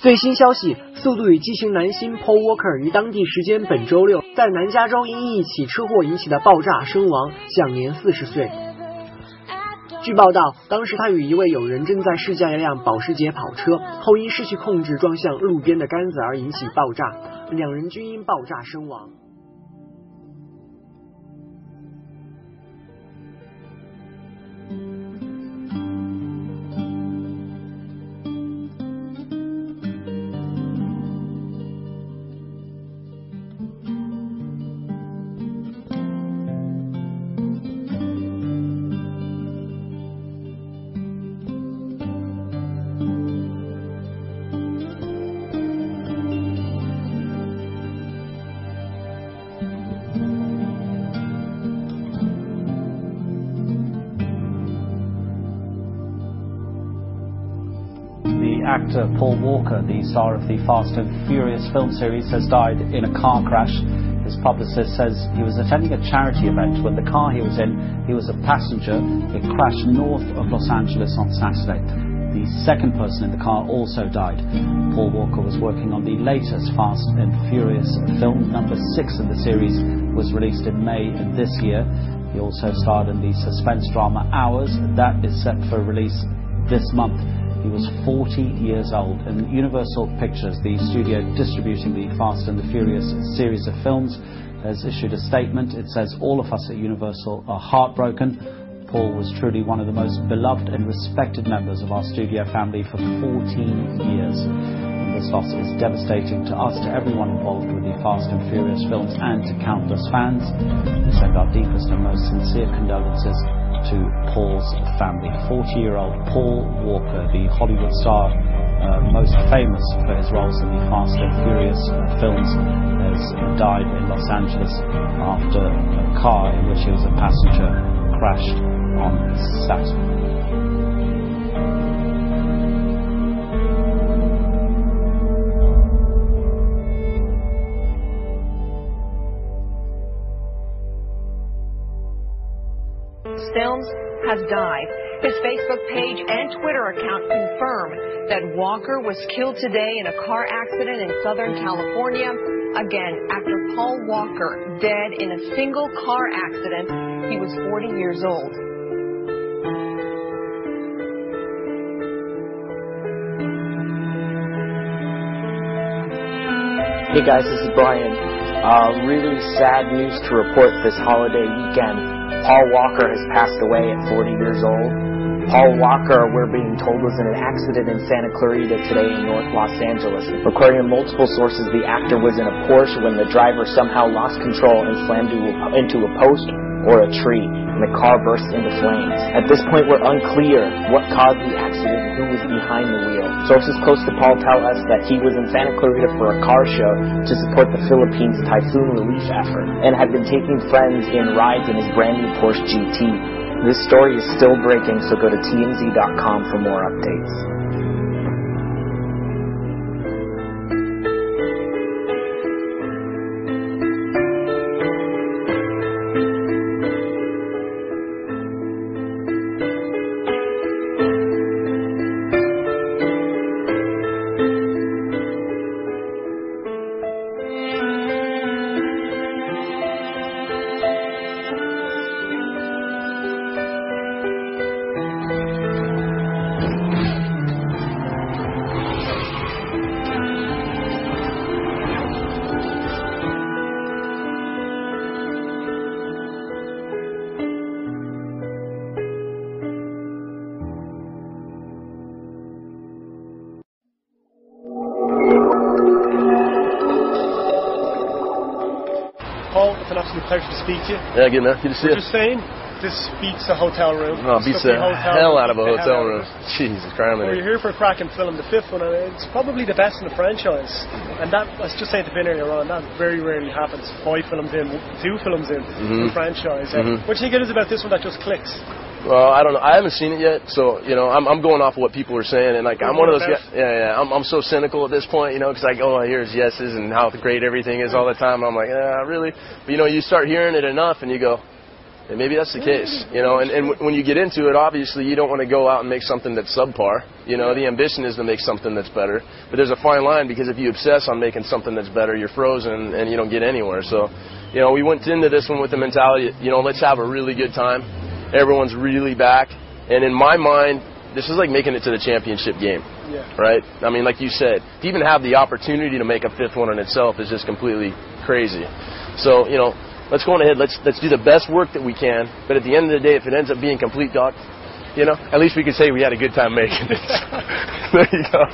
最新消息，《速度与激情》男星 Paul Walker 于当地时间本周六在南加州因一起车祸引起的爆炸身亡，享年四十岁。据报道，当时他与一位友人正在试驾一辆保时捷跑车，后因失去控制撞向路边的杆子而引起爆炸，两人均因爆炸身亡。Actor Paul Walker, the star of the Fast and Furious film series, has died in a car crash. His publicist says he was attending a charity event when the car he was in, he was a passenger. It crashed north of Los Angeles on Saturday. The second person in the car also died. Paul Walker was working on the latest Fast and Furious film. Number six in the series was released in May of this year. He also starred in the suspense drama Hours. That is set for release this month. He was 40 years old, and Universal Pictures, the studio distributing the Fast and the Furious series of films, has issued a statement. It says, All of us at Universal are heartbroken. Paul was truly one of the most beloved and respected members of our studio family for 14 years. And this loss is devastating to us, to everyone involved with the Fast and Furious films, and to countless fans. We send our deepest and most sincere condolences to Paul's family. 40 year old Paul Walker, the Hollywood star uh, most famous for his roles in the Fast and Furious films, has died in Los Angeles after a car in which he was a passenger crashed on Saturday. Has died. His Facebook page and Twitter account confirm that Walker was killed today in a car accident in Southern California. Again, after Paul Walker dead in a single car accident, he was 40 years old. Hey guys, this is Brian. Uh, really sad news to report this holiday weekend. Paul Walker has passed away at 40 years old. Paul Walker, we're being told, was in an accident in Santa Clarita today in North Los Angeles. According to multiple sources, the actor was in a Porsche when the driver somehow lost control and slammed into a post or a tree, and the car bursts into flames. At this point, we're unclear what caused the accident and who was behind the wheel. Sources close to Paul tell us that he was in Santa Clarita for a car show to support the Philippines typhoon relief effort, and had been taking friends in rides in his brand new Porsche GT. This story is still breaking, so go to TMZ.com for more updates. Pleasure to speak to you. Yeah, good enough. Good to see you. Just saying, this beats a hotel room. No, it beats the hell room, out of a hotel room. out of it. Jesus Christ. Well, you're here for a cracking film, the fifth one, and it's probably the best in the franchise. And that, I was just saying to Ben earlier on, that very rarely happens. Five films in, two films in, Mhm. the franchise. Mhm. What do you think it is about this one that just clicks? Well, I don't know. I haven't seen it yet, so you know, I'm I'm going off of what people are saying, and like I'm one of those guys. Yeah, yeah. I'm I'm so cynical at this point, you know, because like all I hear is yeses and how great everything is all the time. And I'm like, yeah, really. But you know, you start hearing it enough, and you go, And maybe that's the case, you know. And, and w- when you get into it, obviously you don't want to go out and make something that's subpar. You know, the ambition is to make something that's better. But there's a fine line because if you obsess on making something that's better, you're frozen and you don't get anywhere. So, you know, we went into this one with the mentality, you know, let's have a really good time. Everyone's really back. And in my mind, this is like making it to the championship game Yeah. right? I mean, like you said, to even have the opportunity to make a fifth one in itself is just completely crazy. So, you know, let's go on ahead. Let's let's do the best work that we can. But at the end of the day, if it ends up being complete dog, you know, at least we can say we had a good time making it. there you go.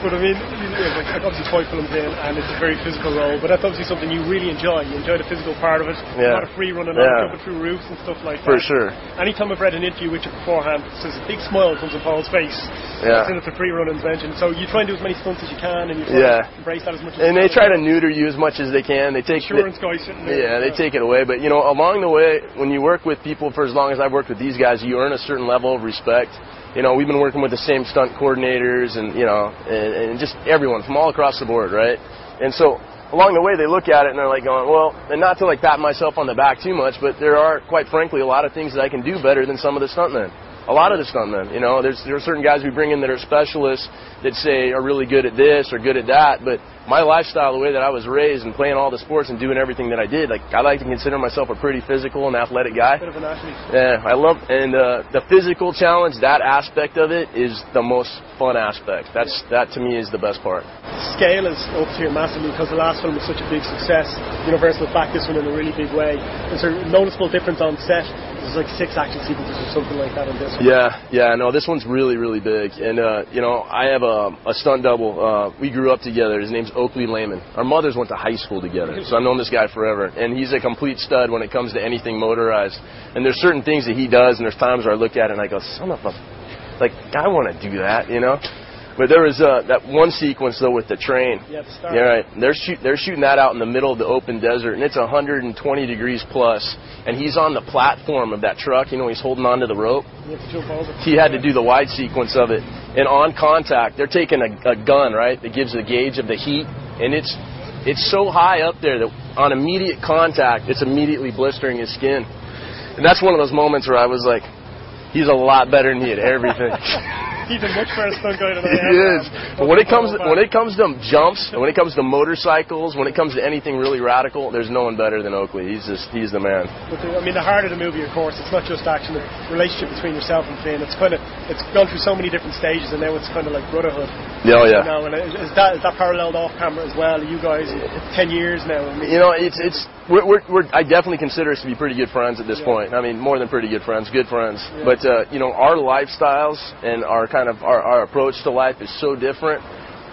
But I mean, you know, like, obviously toy films in, and it's a very physical role. But that's obviously something you really enjoy. You enjoy the physical part of it. Yeah. A lot of free running, Yeah. yeah. jumping through roofs and stuff like For that. sure. Anytime I've read an interview with you beforehand, there's a big smile comes on Paul's face. Yeah. As the free running's mentioned. So you try and do as many stunts as you can, and you try Yeah. embrace that as much as And they try to neuter you as much as they can. They take Insurance guy sitting there. Yeah, they take it away. But you know, along the way, when you work with people for as long as I've worked with these guys, you earn a certain level of respect. You know, we've been working with the same stunt coordinators and you know, and, and just everyone from all across the board, right? And so along the way, they look at it and they're like going, well, and not to like pat myself on the back too much, but there are, quite frankly, a lot of things that I can do better than some of the stuntmen. A lot of the stuntmen, you know, there's there are certain guys we bring in that are specialists that say are really good at this or good at that, but my lifestyle, the way that I was raised and playing all the sports and doing everything that I did, like I like to consider myself a pretty physical and athletic guy. Bit of an athlete. Yeah, I love and uh, the physical challenge. That aspect of it is the most fun aspect. That's that to me is the best part. Scale is up here massively because the last film was such a big success. Universal backed this one in a really big way. Is there a noticeable difference on set? There's like six action sequences or something like that in this one. Yeah, yeah, no, this one's really, really big. And, uh, you know, I have a, a stunt double. Uh, we grew up together. His name's Oakley Lehman. Our mothers went to high school together, so I've known this guy forever. And he's a complete stud when it comes to anything motorized. And there's certain things that he does, and there's times where I look at it and I go, son of a, like, I want to do that, you know? But there was uh, that one sequence though with the train. Yeah, the. Yeah, right. They're shoot, they're shooting that out in the middle of the open desert, and it's 120 degrees plus, and he's on the platform of that truck. You know, he's holding onto the rope You have to jump over. he had to do the wide sequence of it. And on contact, they're taking a, a gun, right, that gives the gauge of the heat, and it's it's so high up there that on immediate contact, it's immediately blistering his skin. And that's one of those moments where I was like, he's a lot better than me at everything. He's a much better stunt guy than I he is. But when it comes to, when it comes to jumps, when it comes to motorcycles, when it comes to anything really radical, there's no one better than Oakley. He's just he's the man. But the, I mean, the heart of the movie, of course, it's not just action. The relationship between yourself and Vin, it's kind of it's gone through so many different stages, and now it's kind of like brotherhood. Yeah, oh, yeah. Now, and is that is that paralleled off camera as well? You guys, it's ten years now. I mean, You know, it's it's we're, we're, we're I definitely consider us to be pretty good friends at this Yeah. point. I mean, more than pretty good friends, good friends. Yeah. But uh, you know, our lifestyles and our kind of our, our approach to life is so different.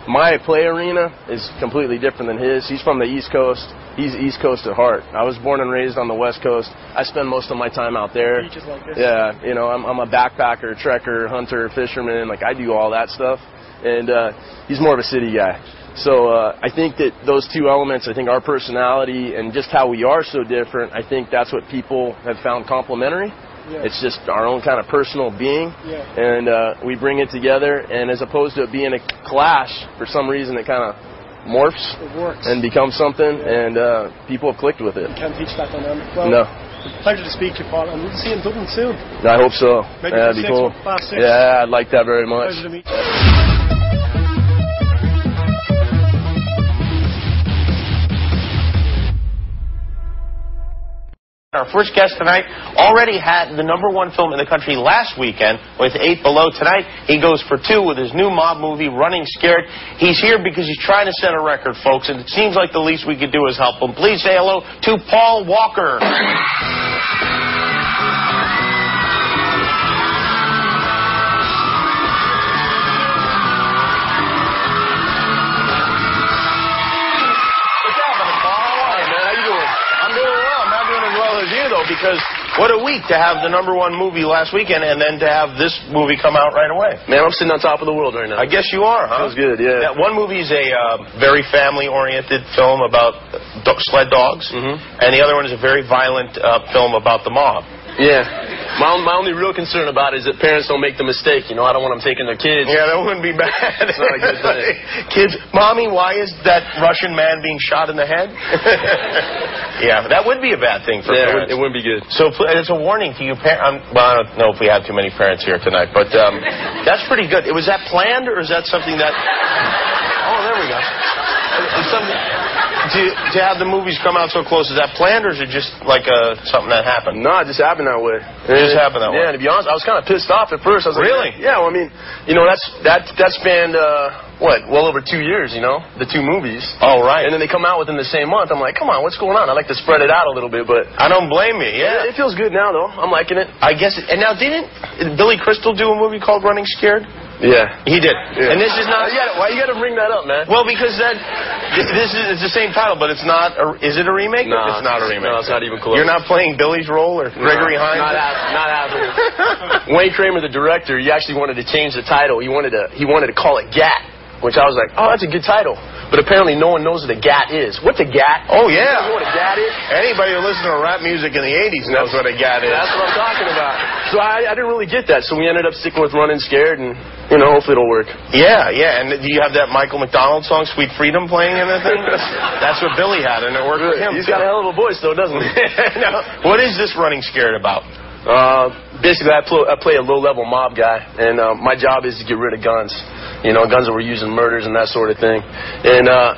My play arena is completely different than his. He's from the East Coast. He's East Coast at heart. I was born and raised on the West Coast. I spend most of my time out there. like. Yeah, you know, I'm, I'm a backpacker, trekker, hunter, fisherman. Like I do all that stuff, and uh, he's more of a city guy. So uh, I think that those two elements, I think our personality and just how we are so different, I think that's what people have found complementary. Yeah. It's just our own kind of personal being, Yeah. and uh, we bring it together. And as opposed to it being a clash, for some reason it kind of morphs and becomes something, and uh, people have clicked with it. can't teach that dynamic. Well, No, pleasure to speak to you, Paul, and we'll see you in Dublin soon. I hope so. Maybe yeah, that'd be six, cool. six. Yeah, I'd like that very much. Our first guest tonight already had the number one film in the country last weekend with Eight Below. Tonight, he goes for two with his new mob movie, Running Scared. He's here because he's trying to set a record, folks, and it seems like the least we could do is help him. Please say hello to Paul Walker. Because What a week to have the number one movie last weekend and then to have this movie come out right away. man, I'm sitting on top of the world right now. I guess you are, huh? Feels good, yeah. That one movie is a uh, very family-oriented film about do- sled dogs, Mhm. and the other one is a very violent uh, film about the mob. Yeah. My, my only real concern about it is that parents don't make the mistake. You know, I don't want them taking their kids. Yeah, that wouldn't be bad. It's not a good thing. Kids, mommy, why is that Russian man being shot in the head? yeah, that would be a bad thing for Yeah, it, parents. would, it wouldn't be good. So it's a warning to you parents. Um, well, I don't know if we have too many parents here tonight, but um, that's pretty good. Was that planned, or is that something that? Oh, there we go. Is something to to have the movies come out so close? Is that planned, or is it just like uh, something that happened? No, it just happened that way. It just happened that way. Yeah, to be honest, I was kind of pissed off at first. I was like, Really? Yeah, well, I mean, you know, that's that that spanned uh, what, well over two years. You know, the two movies. Oh, right. And then they come out within the same month. I'm like, come on, what's going on? I like to spread it out a little bit, but I don't blame you. Yeah. it feels good now, though. I'm liking it. I guess. It, And now, didn't Billy Crystal do a movie called Running Scared? Yeah. He did. Yeah. And this is not. Uh, yeah, why you got to bring that up, man? Well, because that this is it's the same title, but it's not. A, is it a remake? No, it's not a remake. no, it's not even close. You're not playing Billy's role or Gregory No, Hines. Not, hap- not happening. Wayne Kramer, the director, he actually wanted to change the title. He wanted to he wanted to call it GAT, which I was like, oh, that's a good title. But apparently, no one knows what a GAT is. What's a GAT? Oh You yeah. know what a GAT is? Anybody who listens to rap music in the '80s knows what a gat is. That's what I'm talking about. So I, I didn't really get that. So we ended up sticking with Running Scared, and you know, hopefully it'll work. Yeah, yeah. And do you have that Michael McDonald song, "Sweet Freedom," playing in the thing? That's what Billy had, and it worked for him. He's got a hell of a voice, though, doesn't he? now, what is this running scared about? Uh, basically, I, pl- I play a low-level mob guy, and uh, my job is to get rid of guns. You know, guns that we're using, murders, and that sort of thing. And uh,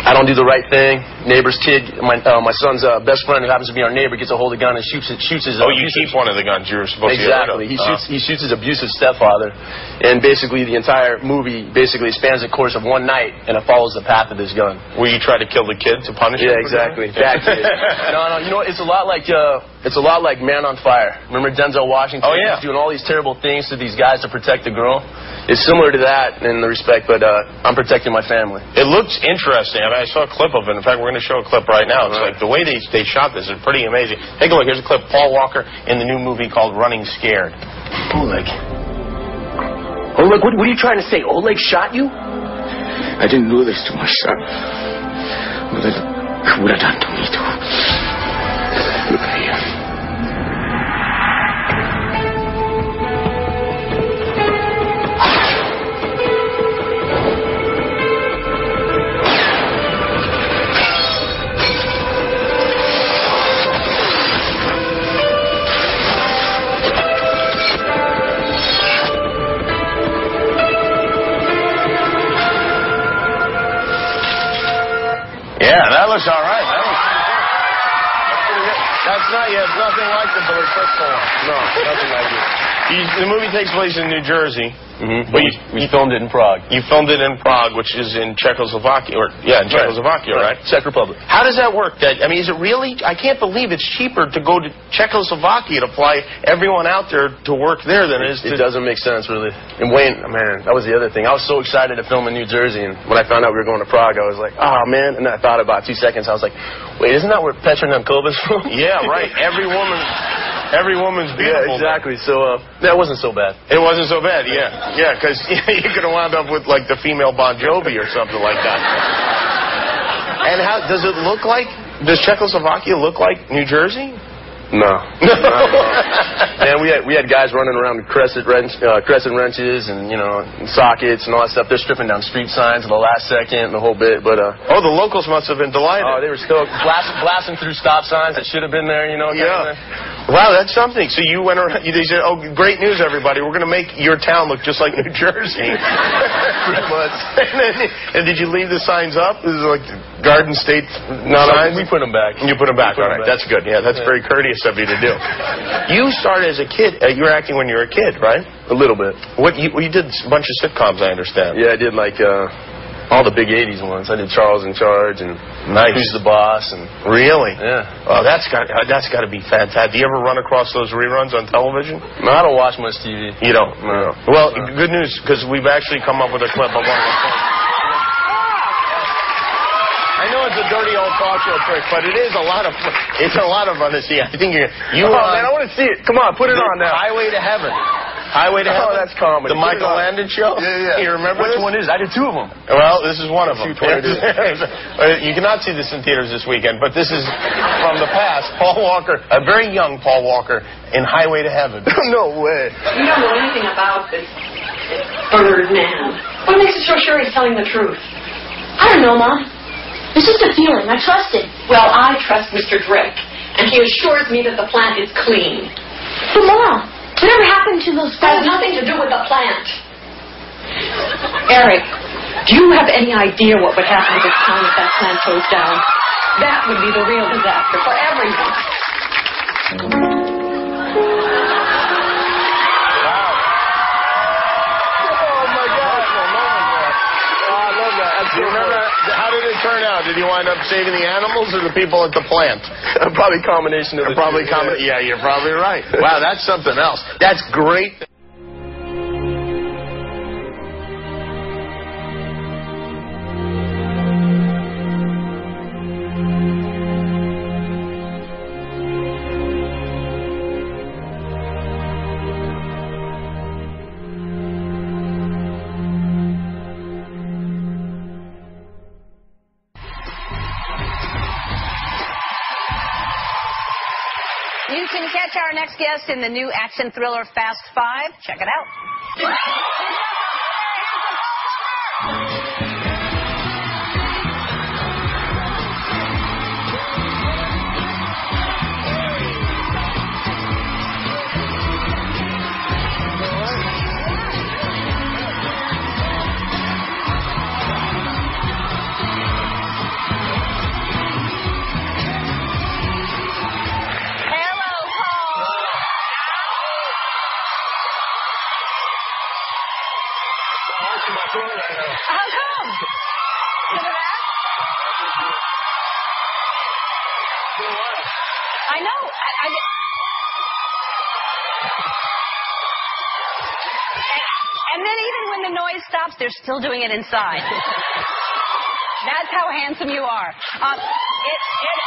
I don't do the right thing. Neighbor's kid, my uh, my son's uh, best friend, who happens to be our neighbor, gets a hold of a gun and shoots it, shoots his. Oh, you abusive- keep one of the guns you're supposed Exactly. to He get rid of. shoots he shoots his abusive stepfather, and basically the entire movie basically spans the course of one night, and it follows the path of this gun. Will you try to kill the kid to punish Yeah, him? exactly. Kid. no, no. You know, it's a lot like uh, it's a lot like Man on Fire. Remember Denzel Washington? Oh, yeah. He's doing all these terrible things to these guys to protect the girl. It's similar to that in the respect, but uh, I'm protecting my family. It looks interesting. I, mean, I saw a clip of it. In fact, we're going to show a clip right now. It's Right. like the way they they shot this is pretty amazing. Take a look. Here's a clip. Paul Walker in the new movie called Running Scared. Oleg. Oleg, what, what are you trying to say? Oleg shot you? I didn't do this to my son. Oleg would have done to me too. Looks all right. That That's pretty good. That's not yet. Nothing like the Billy Crystal one. No, nothing like it. You, the movie takes place in New Jersey. Mm-hmm. But we, you- we filmed it in Prague. You filmed it in Prague, which is in Czechoslovakia, or yeah, in Czechoslovakia, right? Czech Republic. How does that work? That I mean, is it really? I can't believe it's cheaper to go to Czechoslovakia to fly everyone out there to work there than it is to. It doesn't make sense, really. And Wayne, man, that was the other thing. I was so excited to film in New Jersey, and when I found out we were going to Prague, I was like, oh, man. And I thought about two seconds. I was like, wait, isn't that where Petra Nemcova's from? Yeah, right. Every woman, every woman's beautiful. Yeah, exactly. So uh, that wasn't so bad. It wasn't so bad, yeah. Yeah, because you could have wound up with, like, the female Bon Jovi or something like that. And how, does it look like, does Czechoslovakia look like New Jersey? No. Man, we had we had guys running around with crescent wrench, uh, crescent wrenches and you know sockets and all that stuff. They're stripping down street signs at the last second and the whole bit. But uh, Oh, the locals must have been delighted. oh, they were still blasting, blasting through stop signs that should have been there. You know. Yeah. Wow, that's something. So you went around, you, they said, oh, great news, everybody. We're going to make your town look just like New Jersey. Pretty much. and, then, and did you leave the signs up? This is like Garden State No, no, signs? we put them back. You put them back. We All put 'em right, back. that's good. Yeah, that's very courteous of you to do. you started as a kid. Uh, you were acting when you were a kid, right? A little bit. What you, you did a bunch of sitcoms, I understand. Yeah, I did like uh, all the big '80s ones. I did Charles in Charge and Nice. Who's the Boss and Really? yeah. Oh, that's got uh, that's got to be fantastic. Do you ever run across those reruns on television? No, I don't watch much TV. You don't. No. Well, No. good news because we've actually come up with a clip of one of the. I know it's a dirty old talk show trick, but it is a lot of fun. it's a lot of fun to see. I think you're you oh are man, I want to see it. Come on, put it on now. Highway to Heaven. Highway to Oh, Heaven? that's comedy. The Michael Put it on. Landon show? Yeah, yeah. You remember Which this? one is? I did two of them. Well, this is one of them. Shoot what it is. Uh, you cannot see this in theaters this weekend, but this is from the past. Paul Walker, a very young Paul Walker, in Highway to Heaven. no way. You don't know anything about this bird man. What makes you so sure he's telling the truth? I don't know, Mom. It's just a feeling. I trust it. Well, I trust Mr. Drake, and he assures me that the plant is clean. But, Mom, whatever happened to those That has nothing to do with the plant. Eric, do you have any idea what would happen to this time if that plant goes down? That would be the real disaster for everyone. Out? Did he wind up saving the animals or the people at the plant? Probably a combination of the Probably two. common. Yeah, you're probably right. Wow, that's something else. That's great. Catch our next guest in the new action thriller Fast Five. Check it out. How come? Look at that. I know. I, I, and then even when the noise stops, they're still doing it inside. That's how handsome you are. Um, it, it,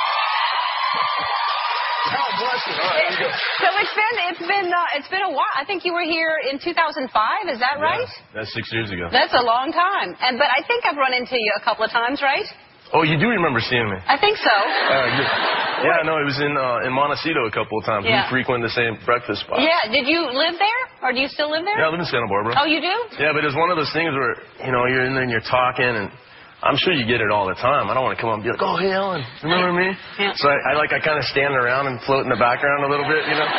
Bless you. All right, you go. so it's been it's been uh, it's been a while. I think you were here in 2005. Is that right? That's six years ago. That's a long time. And but I think I've run into you a couple of times, right? Oh, you do remember seeing me? I think so. Uh, yeah, no, it was in uh, in Montecito a couple of times. Yeah. We frequent the same breakfast spot. Yeah. Did you live there, or do you still live there? Yeah, I live in Santa Barbara. Oh, you do? Yeah, but it's one of those things where, you know, you're in there and you're talking, and I'm sure you get it all the time. I don't want to come up and be like, oh, hey, Ellen, remember me? Yeah. So I, I like, I kind of stand around and float in the background a little bit, you know,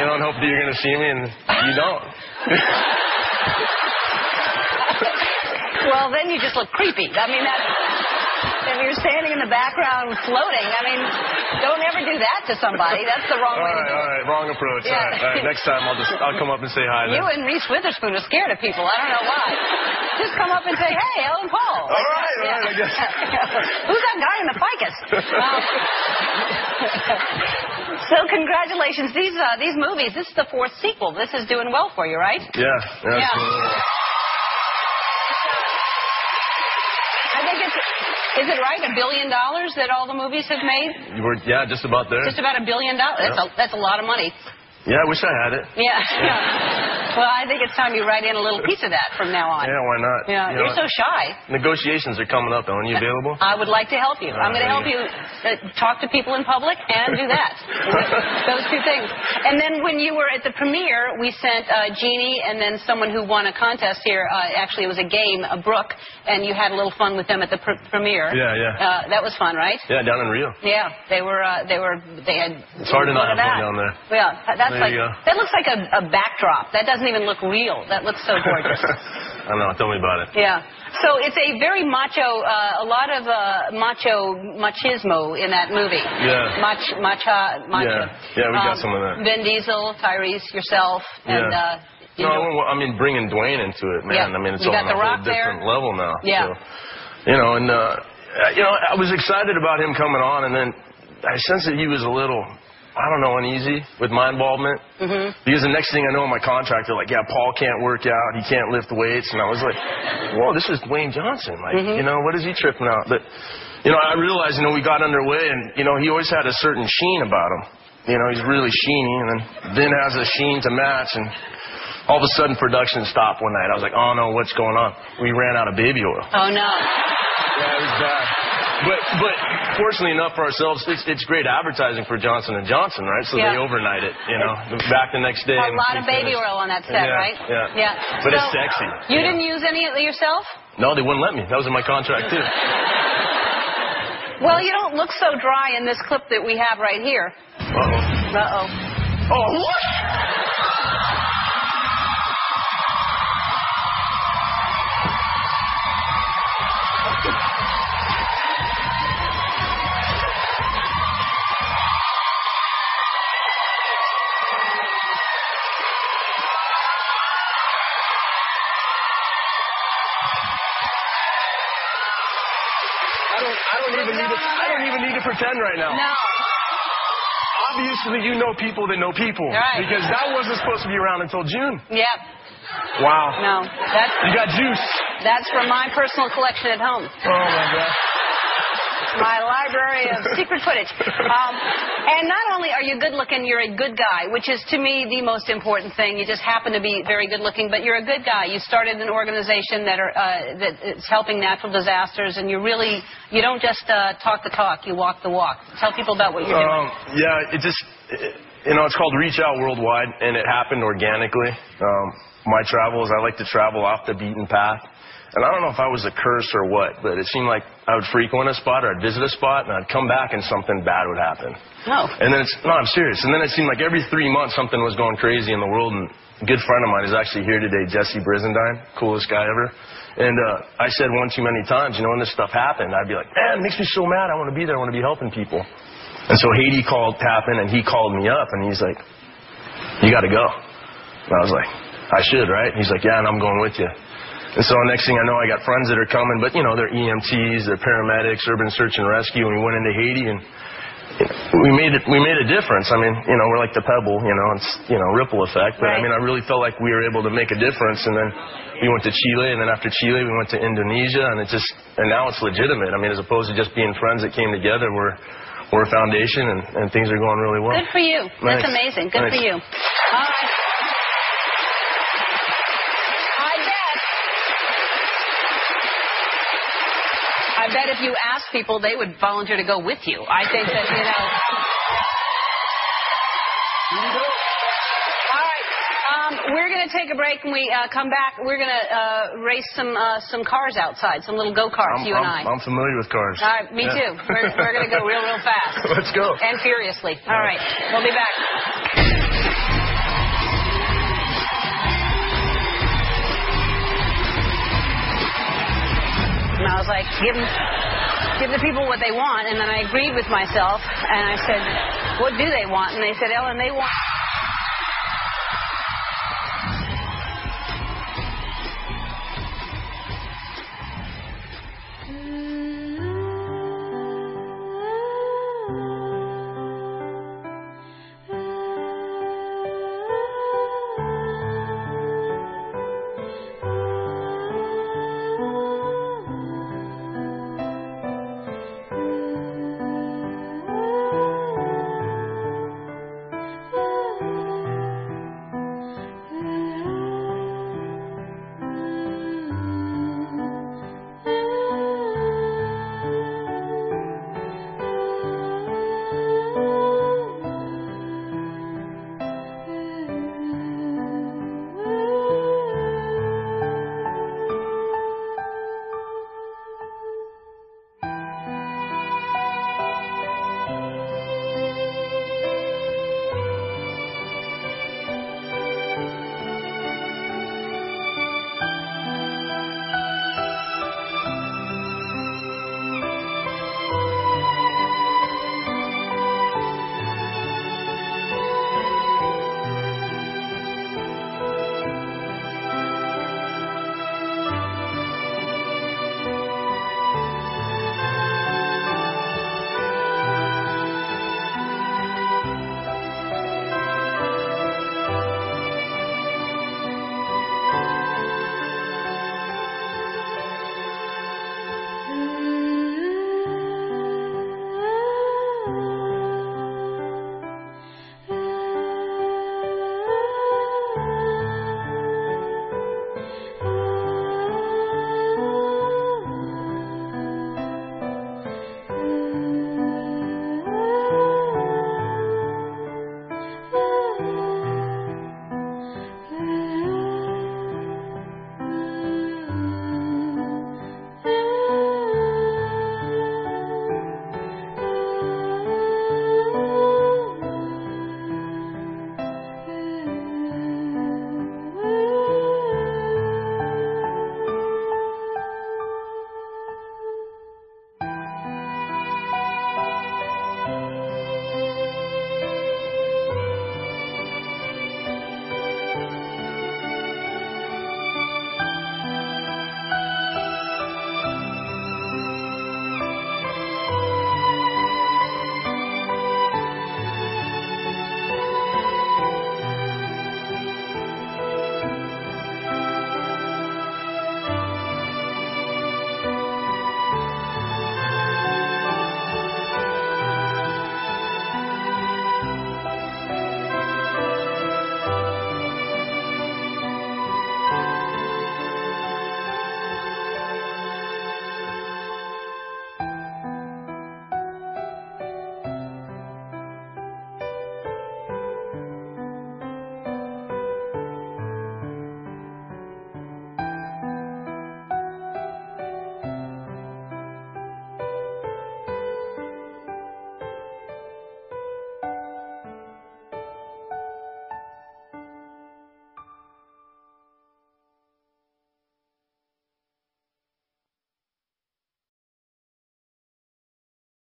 you know, and hope that you're going to see me, and you don't. Well, then you just look creepy. I mean, that. You're standing in the background floating, I mean, don't ever do that to somebody. That's the wrong all way to do all it. right, wrong approach. Yeah. All, right, all right, next time I'll just, I'll come up and say hi then. You and Reese Witherspoon are scared of people. I don't know why. Just come up and say, "Hey, Ellen Paul." All right, all right, I guess. Who's that guy in the ficus? Um, so congratulations. These uh, these movies. This is the fourth sequel. This is doing well for you, right? Yeah, yeah. Yeah. I think it's. Is it right? A billion dollars that all the movies have made? you were, yeah, just about there. Just about a billion dollars. That's a that's a lot of money. Yeah, I wish I had it. Yeah. yeah. Well, I think it's time you write in a little piece of that from now on. Yeah, why not? Yeah, You you're know, so shy. Negotiations are coming up, Ellen. You available? I would like to help you. I'm going to help you uh, talk to people in public and do that. Those two things. And then when you were at the premiere, we sent uh, Jeannie and then someone who won a contest here. Uh, actually, it was a game, a Brooke, and you had a little fun with them at the pr- premiere. Yeah, yeah. Uh, that was fun, right? Yeah, down in Rio. Yeah, they were. Uh, they were. They had. It's hard to not have fun that. down there. Yeah, that's There like that looks like a, a backdrop. That doesn't even look real. That looks so gorgeous. I know. Tell me about it. Yeah. So it's a very macho, uh, a lot of uh, macho machismo in that movie. Yeah. Mach, macha, macho. Yeah. Yeah, we got some of that. Vin Diesel, Tyrese, yourself, and Yeah. uh, you No, I know, mean, I mean, bringing Dwayne into it, man. Yeah. I mean, it's You on a whole Rock there. different level now. Yeah. So, you know, and uh, you know, I was excited about him coming on, and then I sensed that he was a little, I don't know, uneasy with my involvement. Mhm. Because the next thing I know, my contract, they're like, yeah, Paul can't work out, he can't lift weights, and I was like, whoa, this is Dwayne Johnson. Like, Mhm. you know, what is he tripping out? But, you know, I realized, you know, we got underway, and you know, he always had a certain sheen about him. You know, he's really sheeny, and then Vin has a sheen to match, and all of a sudden production stopped one night. I was like, oh no, what's going on? We ran out of baby oil. Oh no. Yeah, it was bad. But but fortunately enough for ourselves, it's, it's great advertising for Johnson and Johnson, right? So Yeah. they overnight it, you know. Back the next day. A lot of baby finished. oil on that set, Yeah, right? yeah. Yeah. But So, it's sexy. You Yeah. didn't use any of it yourself? No, they wouldn't let me. That was in my contract too. Well, you don't look so dry in this clip that we have right here. Uh oh. Uh oh. Oh what? Pretend right now. No. Obviously, you know people that know people. Right. Because that wasn't supposed to be around until June. Yep. Wow. No. That's You got juice. that's from my personal collection at home. Oh my god. my library of secret footage. Um, and not only are you good looking, you're a good guy, which is to me the most important thing. You just happen to be very good looking, but you're a good guy. You started an organization that are uh, that is helping natural disasters, and you really you don't just uh, talk the talk, you walk the walk. Tell people about what you're doing. Um, yeah, it just, it, you know, it's called Reach Out Worldwide, and it happened organically. Um, my travels, I like to travel off the beaten path. And I don't know if I was a curse or what, but it seemed like I would frequent a spot or I'd visit a spot and I'd come back and something bad would happen. No. And then it's, no, I'm serious. And then it seemed like every three months something was going crazy in the world. And a good friend of mine is actually here today, Jesse Brizendine, coolest guy ever. And uh, I said one too many times, you know, when this stuff happened, I'd be like, man, it makes me so mad. I want to be there. I want to be helping people. And so Haiti called Tappan and he called me up and he's like, you got to go. And I was like, I should, right? And He's like, yeah, and I'm going with you. And so next thing I know, I got friends that are coming, but you know, they're EMTs, they're paramedics, urban search and rescue, and we went into Haiti and we made it, we made a difference. I mean, you know, we're like the pebble, you know, it's, you know, ripple effect, but I mean, I really felt like we were able to make a difference and then we went to Chile and then after Chile we went to Indonesia and it just, and now it's legitimate. I mean, as opposed to just being friends that came together, we're, we're a foundation and, and things are going really well. Good for you. That's Thanks. amazing. Good for you. All right. I bet. I bet if you asked people, they would volunteer to go with you. I think that, you know. All right. Um, we're going to take a break and we uh, come back. We're going to uh, race some uh, some cars outside, some little go karts, I'm, you and I'm, I. I'm familiar with cars. All right, me Yeah. too. We're, we're going to go real, real fast. Let's go. And furiously. All right. We'll be back. And I was like, give 'em- give the people what they want. And then I agreed with myself, and I said, what do they want? And they said, Ellen, they want